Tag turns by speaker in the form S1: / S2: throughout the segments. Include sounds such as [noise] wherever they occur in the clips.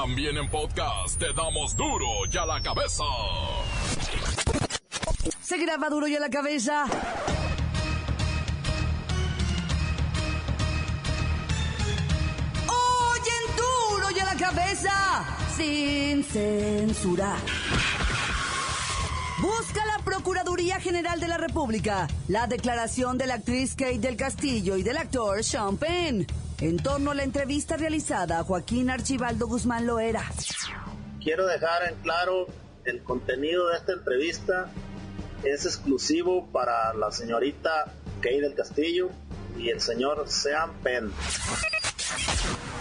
S1: También en podcast te damos duro y a la cabeza.
S2: Se graba duro y a la cabeza. Oyen duro y a la cabeza. Sin censura. Busca la Procuraduría General de la República la declaración de la actriz Kate del Castillo y del actor Sean Penn en torno a la entrevista realizada a Joaquín Archibaldo Guzmán Loera.
S3: Quiero dejar en claro el contenido de esta entrevista es exclusivo para la señorita Kay del Castillo y el señor Sean Penn.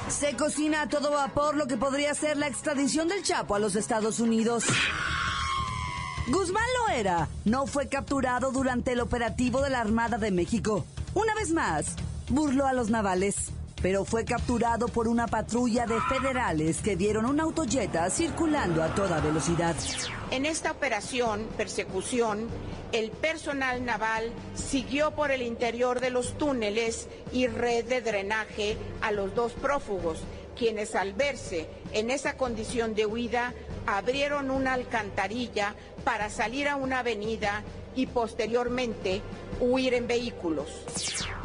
S2: Se cocina a todo vapor lo que podría ser la extradición del Chapo a los Estados Unidos. Guzmán Loera no fue capturado durante el operativo de la Armada de México. Una vez más, burló a los navales pero fue capturado por una patrulla de federales que dieron una autoyeta circulando a toda velocidad.
S4: En esta operación, persecución, el personal naval siguió por el interior de los túneles y red de drenaje a los dos prófugos, quienes al verse en esa condición de huida abrieron una alcantarilla para salir a una avenida y posteriormente huir en vehículos.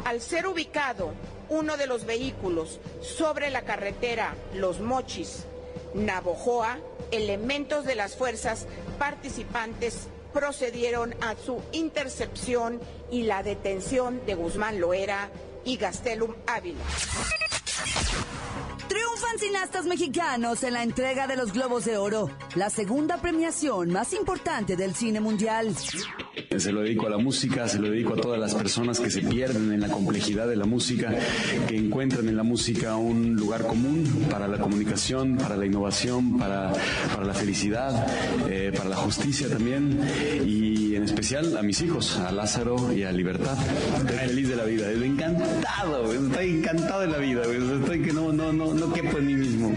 S4: Al ser ubicado uno de los vehículos sobre la carretera Los Mochis, Navojoa, elementos de las fuerzas participantes procedieron a su intercepción y la detención de Guzmán Loera y Gastelum Ávila.
S2: Triunfan cineastas mexicanos en la entrega de los Globos de Oro, la segunda premiación más importante del cine mundial.
S5: Se lo dedico a la música, se lo dedico a todas las personas que se pierden en la complejidad de la música, que encuentran en la música un lugar común para la comunicación, para la innovación, para, para la felicidad, eh, para la justicia también, y en especial a mis hijos, a Lázaro y a Libertad. Estoy feliz de la vida, estoy encantado, estoy encantado de la vida, estoy que no, no, no, no quepo en mí mismo.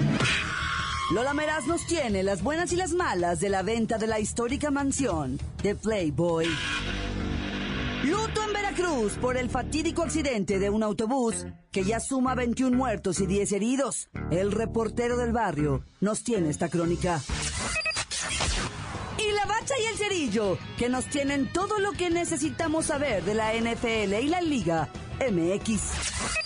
S2: Lola Meraz nos tiene las buenas y las malas de la venta de la histórica mansión de Playboy. Luto en Veracruz por el fatídico accidente de un autobús que ya suma 21 muertos y 10 heridos. El reportero del barrio nos tiene esta crónica. Y la bacha y el cerillo, que nos tienen todo lo que necesitamos saber de la NFL y la Liga MX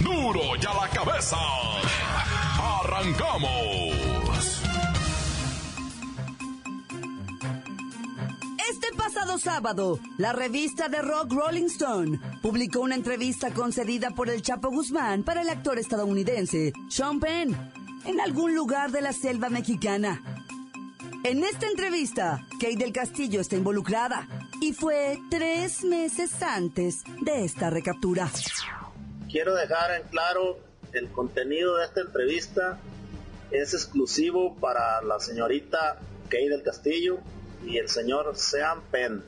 S1: Duro y a la cabeza. Arrancamos.
S2: Este pasado sábado, la revista de rock Rolling Stone publicó una entrevista concedida por el Chapo Guzmán para el actor estadounidense Sean Penn en algún lugar de la selva mexicana. En esta entrevista, Kate del Castillo está involucrada y fue tres meses antes de esta recaptura
S3: quiero dejar en claro el contenido de esta entrevista es exclusivo para la señorita Kay del Castillo y el señor Sean Penn.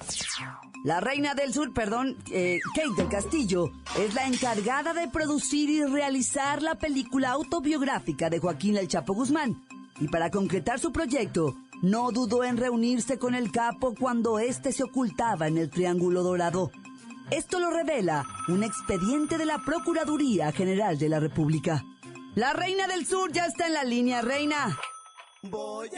S2: La reina del sur, perdón, eh, Kate del Castillo, es la encargada de producir y realizar la película autobiográfica de Joaquín El Chapo Guzmán. Y para concretar su proyecto, no dudó en reunirse con el capo cuando éste se ocultaba en el Triángulo Dorado. Esto lo revela un expediente de la Procuraduría General de la República. La Reina del Sur ya está en la línea, Reina.
S6: Soy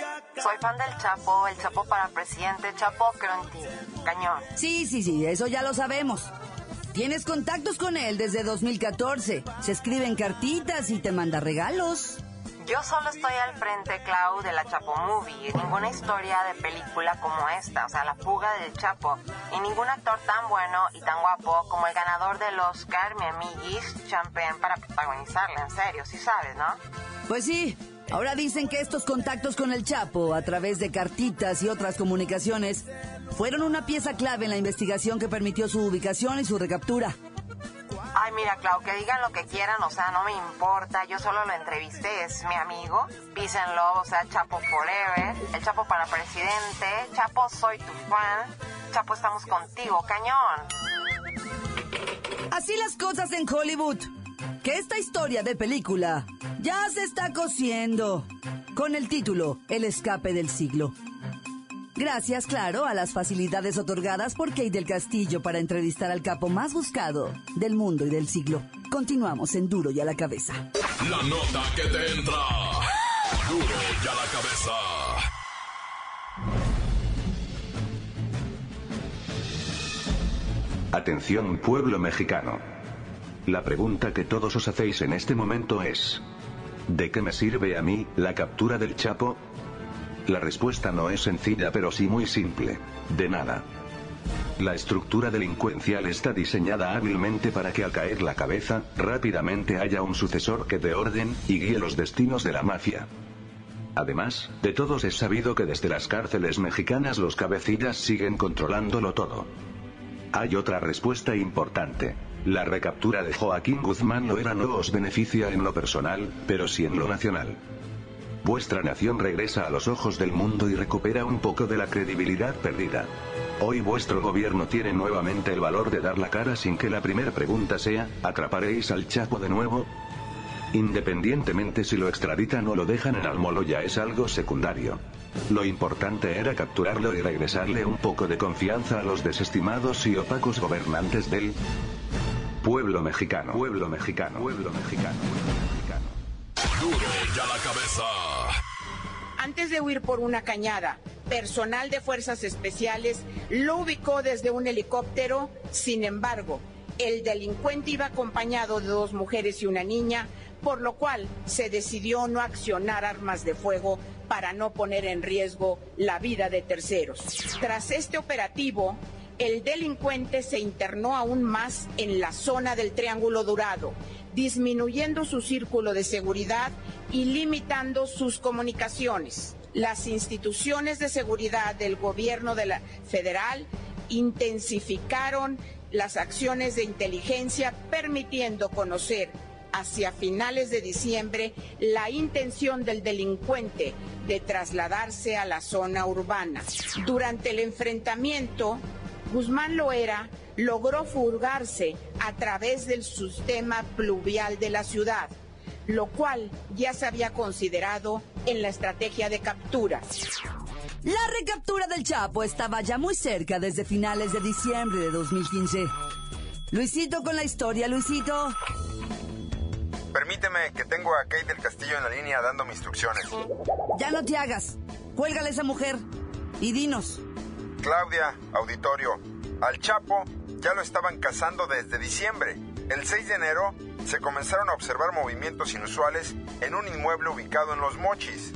S6: fan del Chapo, el Chapo para presidente, Chapo creo en ti. Cañón.
S2: Sí, sí, sí, eso ya lo sabemos. Tienes contactos con él desde 2014. Se escriben cartitas y te manda regalos.
S6: Yo solo estoy al frente, Clau, de la Chapo Movie. Ninguna historia de película como esta, o sea, la fuga del Chapo. Y ningún actor tan bueno y tan guapo como el ganador del Oscar, mi amiguis, Champagne, para protagonizarla, en serio, sí sabes, ¿no?
S2: Pues sí. Ahora dicen que estos contactos con el Chapo, a través de cartitas y otras comunicaciones, fueron una pieza clave en la investigación que permitió su ubicación y su recaptura.
S6: Ay, mira, Clau, que digan lo que quieran, o sea, no me importa. Yo solo lo entrevisté, es mi amigo. Love, o sea, Chapo forever. El Chapo para presidente. Chapo, soy tu fan. Chapo, estamos contigo, cañón.
S2: Así las cosas en Hollywood. Que esta historia de película ya se está cociendo. Con el título El escape del siglo. Gracias, claro, a las facilidades otorgadas por Kate del Castillo para entrevistar al capo más buscado del mundo y del siglo. Continuamos en Duro y a la cabeza.
S1: La nota que te entra. Duro y a la cabeza.
S7: Atención pueblo mexicano. La pregunta que todos os hacéis en este momento es, ¿de qué me sirve a mí la captura del Chapo? La respuesta no es sencilla pero sí muy simple. De nada. La estructura delincuencial está diseñada hábilmente para que al caer la cabeza, rápidamente haya un sucesor que dé orden y guíe los destinos de la mafia. Además, de todos es sabido que desde las cárceles mexicanas los cabecillas siguen controlándolo todo. Hay otra respuesta importante. La recaptura de Joaquín Guzmán Loera no os beneficia en lo personal, pero sí en lo nacional. Vuestra nación regresa a los ojos del mundo y recupera un poco de la credibilidad perdida. Hoy vuestro gobierno tiene nuevamente el valor de dar la cara sin que la primera pregunta sea, ¿atraparéis al Chapo de nuevo? Independientemente si lo extraditan o lo dejan en Almolo ya es algo secundario. Lo importante era capturarlo y regresarle un poco de confianza a los desestimados y opacos gobernantes del pueblo mexicano. Pueblo mexicano. Pueblo mexicano.
S4: Antes de huir por una cañada, personal de fuerzas especiales lo ubicó desde un helicóptero. Sin embargo, el delincuente iba acompañado de dos mujeres y una niña, por lo cual se decidió no accionar armas de fuego para no poner en riesgo la vida de terceros. Tras este operativo, el delincuente se internó aún más en la zona del Triángulo Dorado, disminuyendo su círculo de seguridad y limitando sus comunicaciones. Las instituciones de seguridad del gobierno federal intensificaron las acciones de inteligencia permitiendo conocer hacia finales de diciembre la intención del delincuente de trasladarse a la zona urbana. Durante el enfrentamiento, Guzmán Loera logró furgarse a través del sistema pluvial de la ciudad, lo cual ya se había considerado en la estrategia de captura.
S2: La recaptura del Chapo estaba ya muy cerca desde finales de diciembre de 2015. Luisito con la historia, Luisito.
S8: Permíteme que tengo a Kate del Castillo en la línea dando mis instrucciones.
S2: Ya no te hagas. Cuélgale a esa mujer y dinos.
S8: Claudia, auditorio, al Chapo ya lo estaban cazando desde diciembre. El 6 de enero se comenzaron a observar movimientos inusuales en un inmueble ubicado en Los Mochis.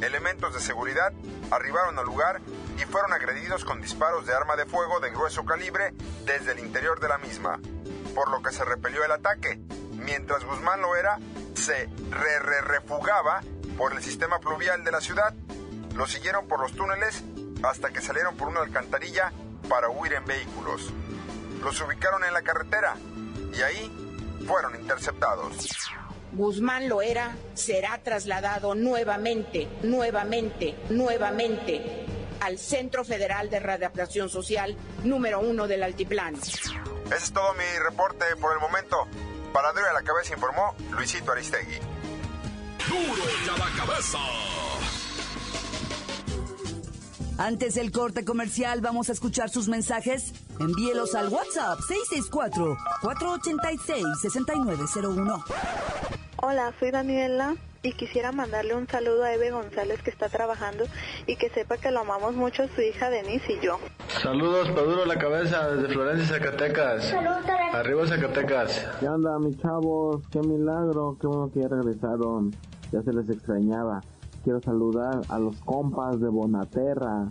S8: Elementos de seguridad arribaron al lugar y fueron agredidos con disparos de arma de fuego de grueso calibre desde el interior de la misma, por lo que se repelió el ataque, mientras Guzmán Loera se re -re refugaba por el sistema pluvial de la ciudad. Lo siguieron por los túneles hasta que salieron por una alcantarilla para huir en vehículos. Los ubicaron en la carretera y ahí fueron interceptados.
S4: Guzmán Loera será trasladado nuevamente, nuevamente, nuevamente al Centro Federal de Readaptación Social número uno del Altiplano.
S8: Ese es todo mi reporte por el momento. Para Duro a la Cabeza informó Luisito Aristegui.
S1: Duro y a la cabeza.
S2: Antes del corte comercial, vamos a escuchar sus mensajes. Envíelos al WhatsApp 664-486-6901.
S9: Hola, soy Daniela y quisiera mandarle un saludo a Eve González que está trabajando y que sepa que lo amamos mucho su hija Denise y yo.
S10: Saludos, Paduro la cabeza desde Florencia, Zacatecas. Arriba Zacatecas.
S11: ¿Qué onda, mis chavos? Qué milagro, qué bueno que ya regresaron. Ya se les extrañaba. Quiero saludar a los compas de Bonaterra,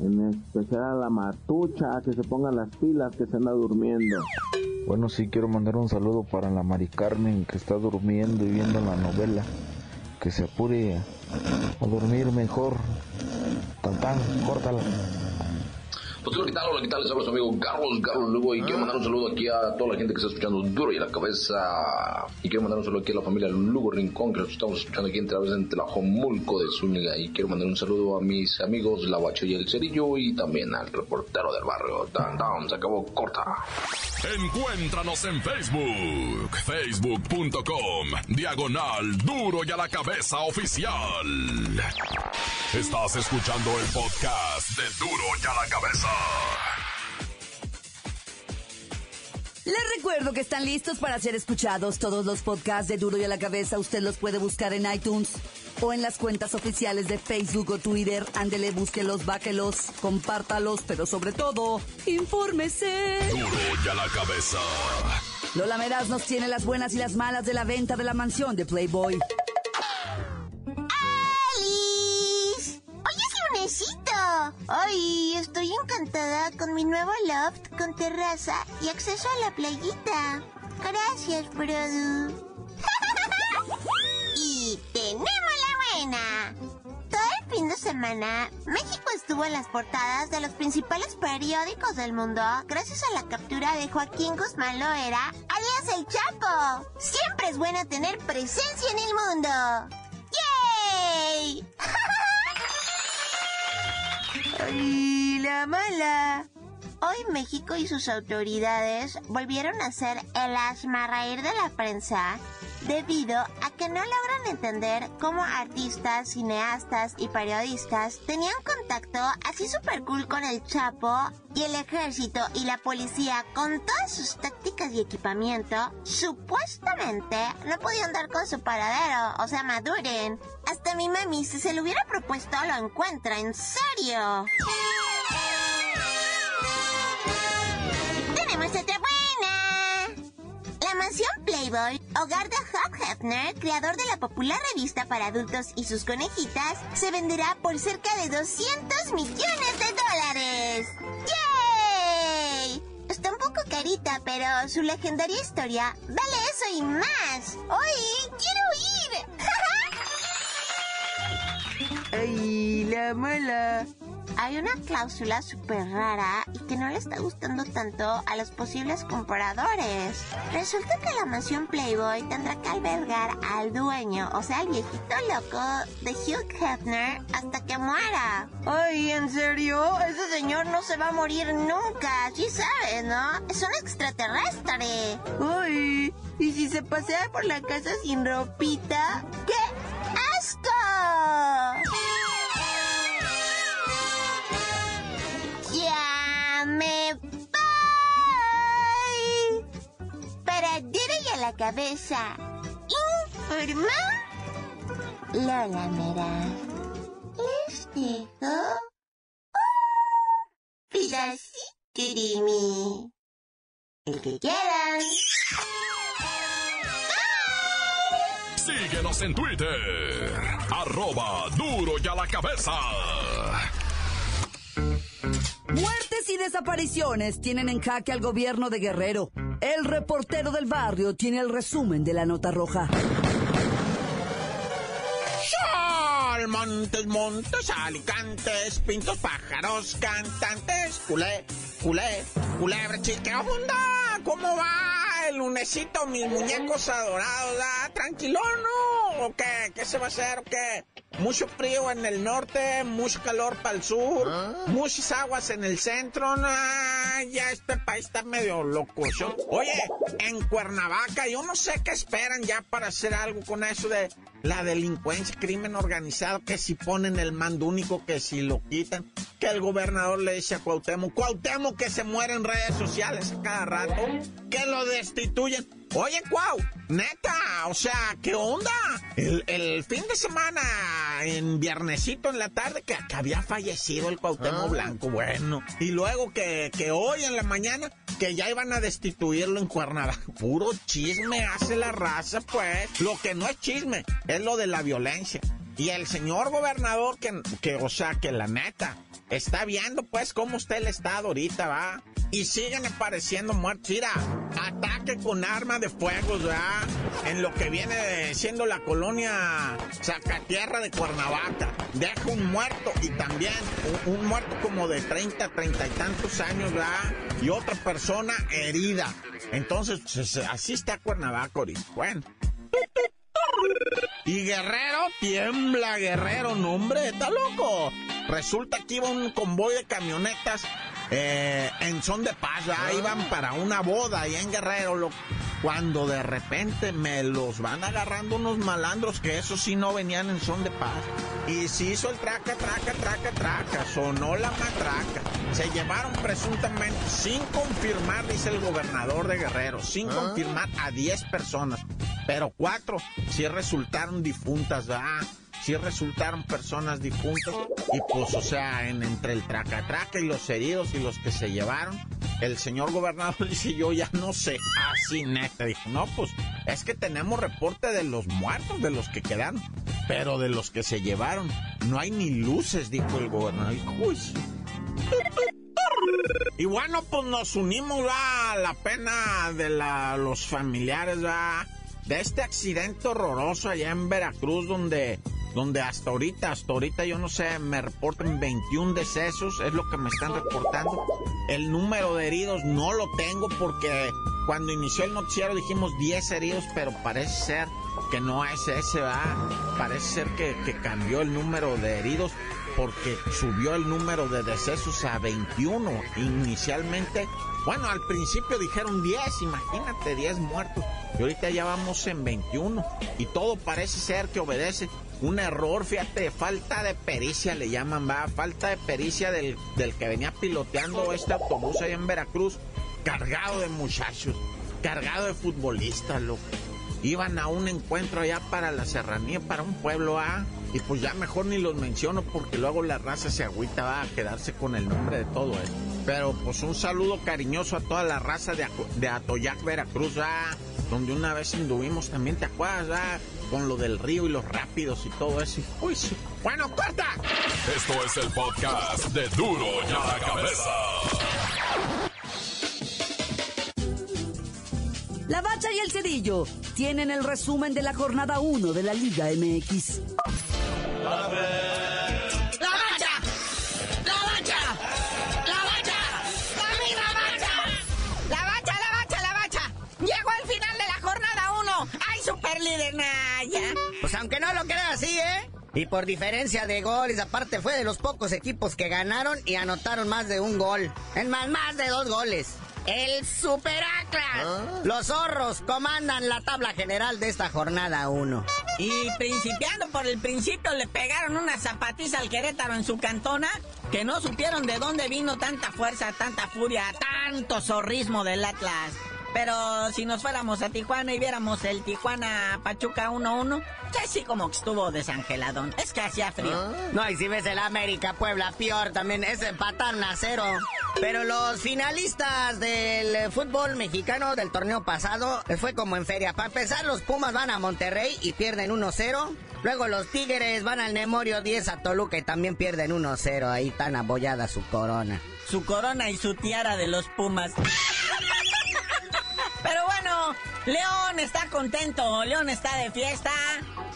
S11: en especial a la Martucha, que se pongan las pilas, que se anda durmiendo.
S12: Bueno, sí, quiero mandar un saludo para la Mari Carmen, que está durmiendo y viendo la novela. Que se apure a dormir mejor. Tan tan, córtala.
S13: Pues ¿qué tal? Hola, ¿qué tal? Les habla su amigo Carlos, Carlos Lugo y quiero mandar un saludo aquí a toda la gente que está escuchando Duro y a la Cabeza. Y quiero mandar un saludo aquí a la familia Lugo Rincón que nos estamos escuchando aquí en través de Tlajomulco de Zúñiga. Y quiero mandar un saludo a mis amigos La Bacho y el Cerillo y también al reportero del barrio. Dan, dan, se acabó corta.
S1: Encuéntranos en Facebook, facebook.com, diagonal Duro y a la Cabeza Oficial. Estás escuchando el podcast de Duro y a la Cabeza.
S2: Les recuerdo que están listos para ser escuchados. Todos los podcasts de Duro y a la Cabeza usted los puede buscar en iTunes o en las cuentas oficiales de Facebook o Twitter. Ándele, búsquelos, báquelos, compártalos, pero sobre todo, infórmese.
S1: Duro y a la Cabeza.
S2: Lola Meraz nos tiene las buenas y las malas de la venta de la mansión de Playboy.
S14: ¡Alice! ¡Oye, Sionecito! ¡Ay! Estoy encantada con mi nuevo loft con terraza y acceso a la playita. Gracias, Produ. [laughs] y tenemos la buena. Todo el fin de semana, México estuvo en las portadas de los principales periódicos del mundo gracias a la captura de Joaquín Guzmán Loera, alias El Chapo. Siempre es bueno tener presencia en el mundo. ¡Yay! [laughs] ¡Ay, la mala! Hoy México y sus autoridades volvieron a ser el asmarreír de la prensa debido a que no logran entender cómo artistas, cineastas y periodistas tenían contacto así super cool con el Chapo y el ejército y la policía con todas sus tácticas y equipamiento, supuestamente no podían dar con su paradero, o sea, maduren. Hasta mi mami, si se lo hubiera propuesto, lo encuentra, en serio. Mansión Playboy, hogar de Hugh Hefner, creador de la popular revista para adultos y sus conejitas, se venderá por cerca de 200 millones de dólares. ¡Yay! Está un poco carita, pero su legendaria historia vale eso y más. ¡Oye, quiero ir! [laughs] ¡Ay, la mala! Hay una cláusula súper rara y que no le está gustando tanto a los posibles compradores. Resulta que la mansión Playboy tendrá que albergar al dueño, o sea, al viejito loco de Hugh Hefner hasta que muera. Ay, ¿en serio? Ese señor no se va a morir nunca, sí sabes, ¿no? Es un extraterrestre. Ay, ¿y si se pasea por la casa sin ropita? ¡Qué asco! La cabeza. Informa dejo un pedacito de mí. El que quieran.
S1: Síguenos en Twitter. Arroba Duro y a la Cabeza.
S2: Muertes y desapariciones tienen en jaque al gobierno de Guerrero. El reportero del barrio tiene el resumen de la nota roja.
S15: Sol, montes, montes, alicantes, pintos, pájaros, cantantes, culé, culé, culebra, chica, onda, ¿cómo va el lunesito, mis muñecos adorados? ¿Tranquilo no? ¿O qué? ¿Qué se va a hacer o qué? Mucho frío en el norte, mucho calor para el sur, muchas aguas en el centro. No, ya este país está medio loco. Oye, en Cuernavaca, yo no sé qué esperan ya para hacer algo con eso de la delincuencia, crimen organizado, que si ponen el mando único, que si lo quitan, que el gobernador le dice a Cuauhtémoc, Cuauhtémoc que se muere en redes sociales a cada rato, que lo destituyen. Oye, Cuau, neta, o sea, ¿qué onda? El, el fin de semana, en viernesito en la tarde, que, que había fallecido el Cuauhtémoc Blanco, bueno. Y luego que, que hoy en la mañana, que ya iban a destituirlo en Cuernavaca. [laughs] Puro chisme hace la raza, pues. Lo que no es chisme, es lo de la violencia. Y el señor gobernador, que, que o sea, que la neta, está viendo, pues, cómo está el estado ahorita, va. Y siguen apareciendo muertos. Mira, ataque con arma de fuego, ¿verdad? En lo que viene siendo la colonia Zacatierra de Cuernavaca. Deja un muerto y también un, muerto como de 30, 30 y tantos años, ¿verdad? Y otra persona herida. Entonces, así está Cuernavaca Bueno. Y Guerrero, tiembla Guerrero, no hombre, está loco. Resulta que iba un convoy de camionetas eh, en son de paz, ah. iban para una boda ahí en Guerrero, cuando de repente me los van agarrando unos malandros que eso sí no venían en son de paz. Y se hizo el traca, traca, traca, traca, sonó la matraca. Se llevaron presuntamente, sin confirmar, dice el gobernador de Guerrero, sin ah. confirmar a 10 personas, pero cuatro sí resultaron difuntas, ¿verdad? Sí resultaron personas difuntas y pues, o sea, en, entre el traca-traca y los heridos y los que se llevaron, el señor gobernador [laughs] dice, yo ya no sé, así neta, dijo, no, pues es que tenemos reporte de los muertos, de los que quedaron, pero de los que se llevaron, no hay ni luces, dijo el gobernador. Y bueno, pues nos unimos a la pena de la, los familiares de este accidente horroroso allá en Veracruz donde donde hasta ahorita, hasta ahorita yo no sé, me reportan 21 decesos, es lo que me están reportando. El número de heridos no lo tengo porque cuando inició el noticiero dijimos 10 heridos, pero parece ser que no es ese, ¿verdad? Parece ser que, que cambió el número de heridos porque subió el número de decesos a 21. Inicialmente, bueno, al principio dijeron 10, imagínate, 10 muertos. Y ahorita ya vamos en 21. Y todo parece ser que obedece un error, fíjate, falta de pericia le llaman, va, falta de pericia del, del que venía piloteando este autobús ahí en Veracruz, cargado de muchachos, cargado de futbolistas, loco. Iban a un encuentro allá para la serranía, para un pueblo A, y pues ya mejor ni los menciono porque luego la raza se agüita, va a quedarse con el nombre de todo esto. Pero pues un saludo cariñoso a toda la raza de, de Atoyac, Veracruz, ah, donde una vez anduvimos también, ¿te acuerdas? Ah? con lo del río y los rápidos y todo eso. Uy, Bueno, corta.
S1: Esto es el podcast de Duro y a la cabeza.
S2: La Bacha y el Cerillo tienen el resumen de la jornada 1 de la Liga MX.
S16: Pues aunque no lo creas así, ¿eh? Y por diferencia de goles, aparte fue de los pocos equipos que ganaron y anotaron más de un gol. En más, más de dos goles. El Super ¿Ah? Los zorros comandan la tabla general de esta jornada 1.
S17: Y principiando por el principio le pegaron una zapatiza al Querétaro en su cantona que no supieron de dónde vino tanta fuerza, tanta furia, tanto zorrismo del Atlas. Pero si nos fuéramos a Tijuana y viéramos el Tijuana Pachuca 1-1, ya sí como que estuvo desangeladón. Es que hacía frío. Ah.
S16: No, y si ves el América Puebla, peor también, es empataron a cero. Pero los finalistas del fútbol mexicano del torneo pasado fue como en feria. Para empezar, los Pumas van a Monterrey y pierden 1-0. Luego los Tigres van al Memorio 10 a Toluca y también pierden 1-0. Ahí tan abollada su corona.
S17: Su corona y su tiara de los Pumas. Pero bueno, León está contento, León está de fiesta.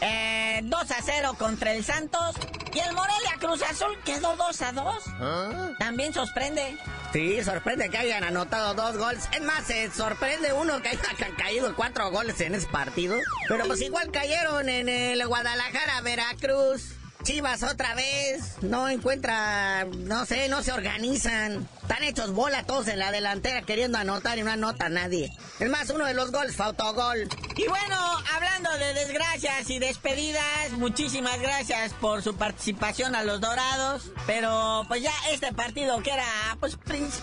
S17: Eh, 2 a 0 contra el Santos. Y el Morelia Cruz Azul quedó 2 a 2. ¿Ah? También sorprende.
S16: Sí, sorprende que hayan anotado dos goles. Es más, se sorprende uno que hayan caído cuatro goles en ese partido. Pero pues igual cayeron en el Guadalajara, Veracruz. Chivas otra vez, no encuentra, no sé, no se organizan. Están hechos bola todos en la delantera queriendo anotar y no anota nadie. Es más, uno de los goles fue autogol.
S17: Y bueno, hablando de desgracias y despedidas, muchísimas gracias por su participación a los Dorados. Pero pues ya este partido que era pues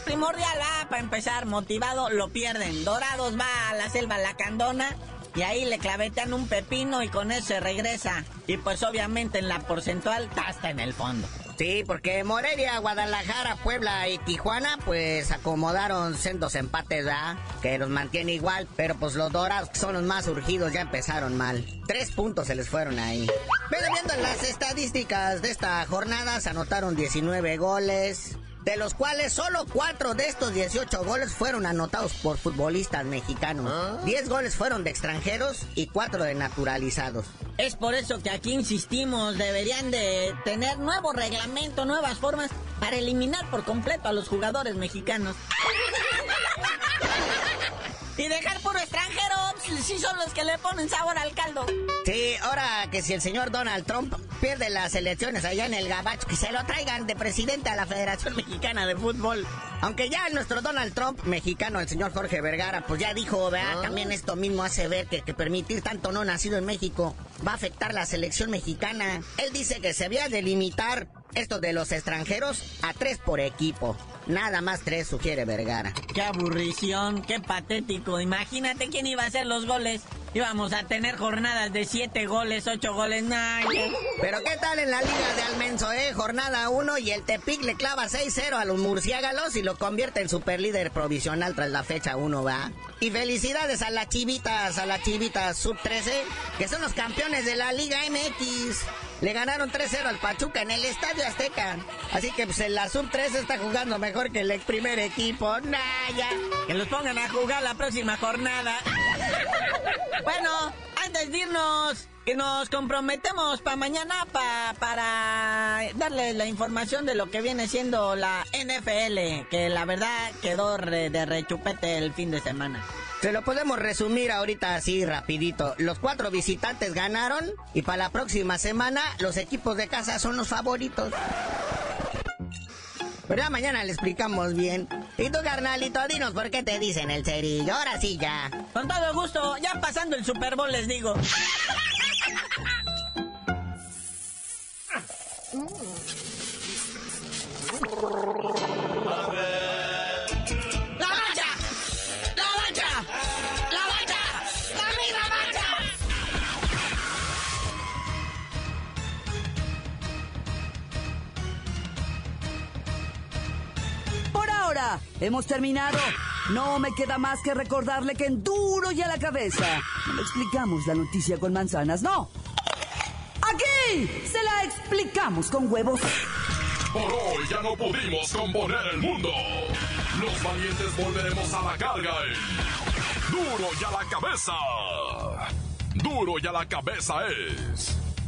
S17: primordial, ¿ah? para empezar, motivado, lo pierden. Dorados va a la selva La Candona y ahí le clavetean un pepino y con eso se regresa. Y pues obviamente en la porcentual está en el fondo.
S16: Sí, porque Morelia, Guadalajara, Puebla y Tijuana, pues acomodaron sendos empates, ¿verdad? Que los mantiene igual, pero pues los dorados, son los más urgidos, ya empezaron mal. Tres puntos se les fueron ahí. Pero viendo las estadísticas de esta jornada, se anotaron 19 goles. De los cuales solo 4 de estos 18 goles fueron anotados por futbolistas mexicanos. 10 goles fueron de extranjeros y 4 de naturalizados.
S17: Es por eso que aquí insistimos, deberían de tener nuevo reglamento, nuevas formas para eliminar por completo a los jugadores mexicanos. Si son los que le ponen sabor al caldo.
S16: Sí, ahora que si el señor Donald Trump pierde las elecciones allá en el Gabacho, que se lo traigan de presidente a la Federación [laughs] Mexicana de Fútbol. Aunque ya nuestro Donald Trump mexicano, el señor Jorge Vergara, pues ya dijo, vea,
S17: Ah.
S16: también esto mismo hace ver que, que permitir tanto no nacido en México va a afectar la selección mexicana. Él dice que se había de limitar esto de los extranjeros a tres por equipo. Nada más tres, sugiere Vergara.
S17: Qué aburrición, qué patético. Imagínate quién iba a hacer los goles. Íbamos a tener jornadas de siete goles, ocho goles, nada.
S16: Pero ¿qué tal en la Liga de Almenso, eh? Jornada 1 y el Tepic le clava 6-0 a los murciélagos y lo convierte en superlíder provisional tras la fecha 1, va. Y felicidades a las chivitas, a las chivitas sub-13, que son los campeones de la Liga MX. Le ganaron 3-0 al Pachuca en el Estadio Azteca. Así que pues en la sub-13 está jugando mejor que el ex primer equipo. Nah, ya.
S17: Que los pongan a jugar la próxima jornada. bueno, antes de irnos, que nos comprometemos para mañana pa- para darles la información de lo que viene siendo la NFL, que la verdad quedó re- de rechupete el fin de semana.
S16: Se lo podemos resumir ahorita así rapidito. Los cuatro visitantes ganaron y para la próxima semana los equipos de casa son los favoritos. Pero ya mañana le explicamos bien. Y tú, carnalito, dinos por qué te dicen el cerillo. Ahora sí ya.
S17: Con todo gusto, ya pasando el Super Bowl les digo.
S2: Hemos terminado. No me queda más que recordarle que en duro y a la cabeza no le explicamos la noticia con manzanas, no. Aquí se la explicamos con huevos.
S1: Por hoy ya no pudimos componer el mundo. Los valientes volveremos a la carga en Duro y a la cabeza. Duro y a la cabeza es